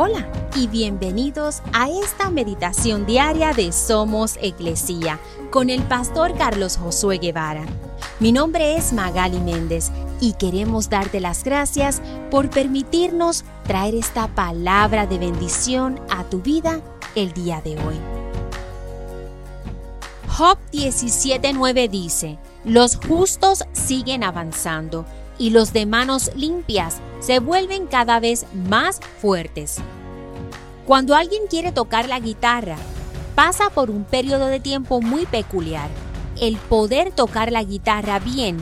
Hola y bienvenidos a esta meditación diaria de Somos Iglesia con el pastor Carlos Josué Guevara. Mi nombre es Magali Méndez y queremos darte las gracias por permitirnos traer esta palabra de bendición a tu vida el día de hoy. Job 17:9 dice, los justos siguen avanzando y los de manos limpias se vuelven cada vez más fuertes. Cuando alguien quiere tocar la guitarra, pasa por un periodo de tiempo muy peculiar. El poder tocar la guitarra bien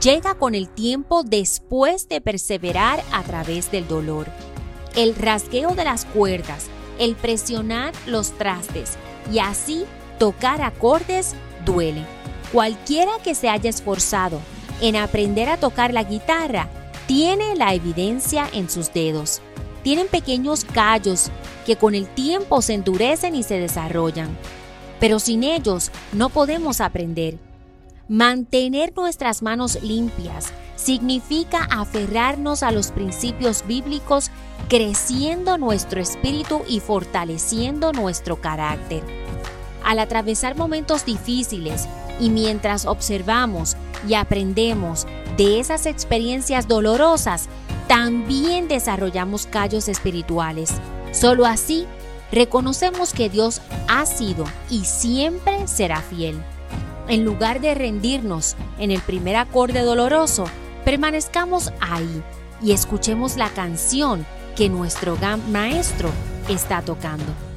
llega con el tiempo después de perseverar a través del dolor. El rasgueo de las cuerdas, el presionar los trastes y así tocar acordes duele. Cualquiera que se haya esforzado en aprender a tocar la guitarra tiene la evidencia en sus dedos. Tienen pequeños callos que con el tiempo se endurecen y se desarrollan. Pero sin ellos no podemos aprender. Mantener nuestras manos limpias significa aferrarnos a los principios bíblicos, creciendo nuestro espíritu y fortaleciendo nuestro carácter. Al atravesar momentos difíciles y mientras observamos y aprendemos de esas experiencias dolorosas, también desarrollamos callos espirituales. Solo así reconocemos que Dios ha sido y siempre será fiel. En lugar de rendirnos en el primer acorde doloroso, permanezcamos ahí y escuchemos la canción que nuestro gran maestro está tocando.